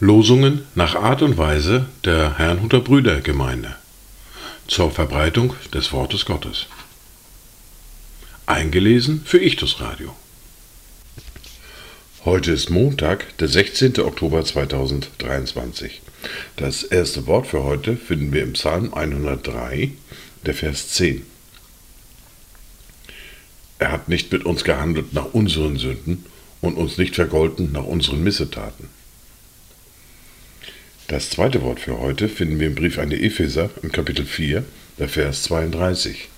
Losungen nach Art und Weise der Herrnhuter Brüdergemeinde zur Verbreitung des Wortes Gottes. Eingelesen für Ichtus Radio. Heute ist Montag, der 16. Oktober 2023. Das erste Wort für heute finden wir im Psalm 103, der Vers 10. Er hat nicht mit uns gehandelt nach unseren Sünden und uns nicht vergolten nach unseren Missetaten. Das zweite Wort für heute finden wir im Brief an die Epheser im Kapitel 4, der Vers 32.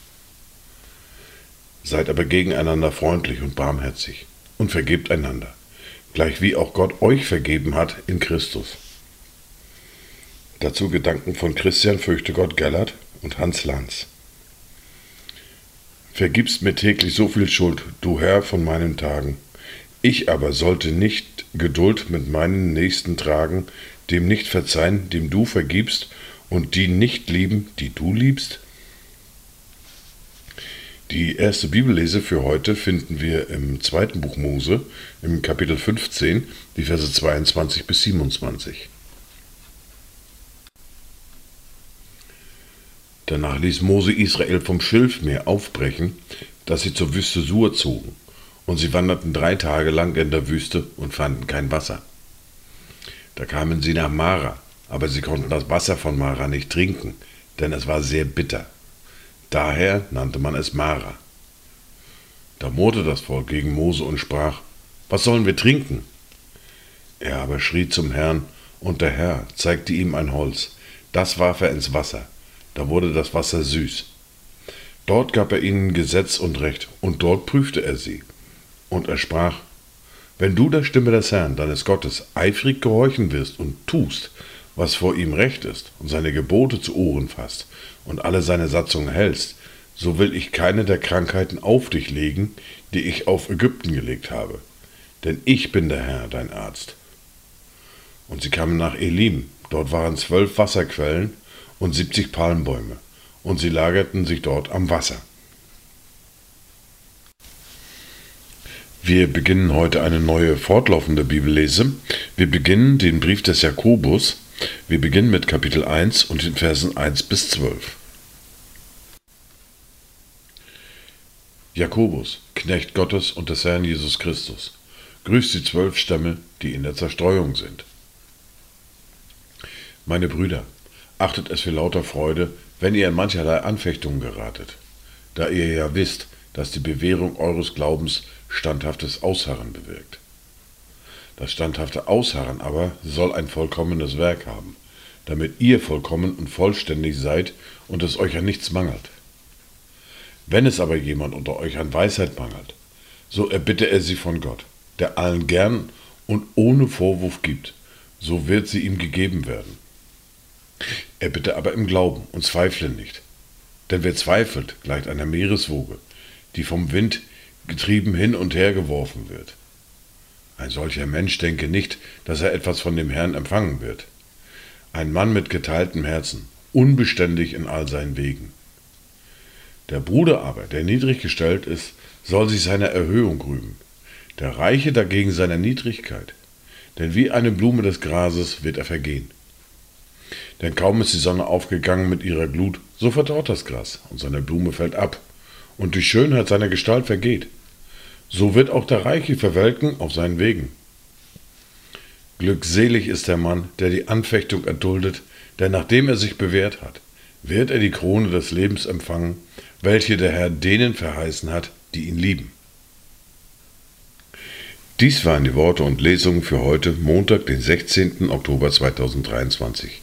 Seid aber gegeneinander freundlich und barmherzig und vergebt einander, gleich wie auch Gott euch vergeben hat in Christus. Dazu Gedanken von Christian Fürchte Gott Gellert und Hans Lanz. Vergibst mir täglich so viel Schuld, du Herr von meinen Tagen. Ich aber sollte nicht Geduld mit meinen Nächsten tragen, dem nicht verzeihen, dem du vergibst, und die nicht lieben, die du liebst? Die erste Bibellese für heute finden wir im zweiten Buch Mose, im Kapitel 15, die Verse 22 bis 27. Danach ließ Mose Israel vom Schilfmeer aufbrechen, dass sie zur Wüste Sur zogen, und sie wanderten drei Tage lang in der Wüste und fanden kein Wasser. Da kamen sie nach Mara, aber sie konnten das Wasser von Mara nicht trinken, denn es war sehr bitter. Daher nannte man es Mara. Da murrte das Volk gegen Mose und sprach, Was sollen wir trinken? Er aber schrie zum Herrn, und der Herr zeigte ihm ein Holz. Das warf er ins Wasser. Da wurde das Wasser süß. Dort gab er ihnen Gesetz und Recht, und dort prüfte er sie. Und er sprach, wenn du der Stimme des Herrn, deines Gottes, eifrig gehorchen wirst und tust, was vor ihm recht ist, und seine Gebote zu Ohren fasst und alle seine Satzungen hältst, so will ich keine der Krankheiten auf dich legen, die ich auf Ägypten gelegt habe. Denn ich bin der Herr, dein Arzt. Und sie kamen nach Elim, dort waren zwölf Wasserquellen und siebzig Palmbäume, und sie lagerten sich dort am Wasser. Wir beginnen heute eine neue fortlaufende Bibellese. Wir beginnen den Brief des Jakobus. Wir beginnen mit Kapitel 1 und den Versen 1 bis 12. Jakobus, Knecht Gottes und des Herrn Jesus Christus, grüßt die zwölf Stämme, die in der Zerstreuung sind. Meine Brüder, achtet es für lauter Freude, wenn ihr in mancherlei Anfechtungen geratet, da ihr ja wisst, dass die Bewährung eures Glaubens standhaftes Ausharren bewirkt. Das standhafte Ausharren aber soll ein vollkommenes Werk haben, damit ihr vollkommen und vollständig seid und es euch an nichts mangelt. Wenn es aber jemand unter euch an Weisheit mangelt, so erbitte er sie von Gott, der allen gern und ohne Vorwurf gibt, so wird sie ihm gegeben werden. Er bitte aber im Glauben und zweifle nicht. Denn wer zweifelt, gleicht einer Meereswoge, die vom Wind getrieben hin und her geworfen wird. Ein solcher Mensch denke nicht, dass er etwas von dem Herrn empfangen wird. Ein Mann mit geteiltem Herzen, unbeständig in all seinen Wegen. Der Bruder aber, der niedrig gestellt ist, soll sich seiner Erhöhung rühmen, der Reiche dagegen seiner Niedrigkeit. Denn wie eine Blume des Grases wird er vergehen. Denn kaum ist die Sonne aufgegangen mit ihrer Glut, so verdorrt das Gras und seine Blume fällt ab und die Schönheit seiner Gestalt vergeht. So wird auch der Reiche verwelken auf seinen Wegen. Glückselig ist der Mann, der die Anfechtung erduldet, denn nachdem er sich bewährt hat, wird er die Krone des Lebens empfangen, welche der Herr denen verheißen hat, die ihn lieben. Dies waren die Worte und Lesungen für heute, Montag, den 16. Oktober 2023.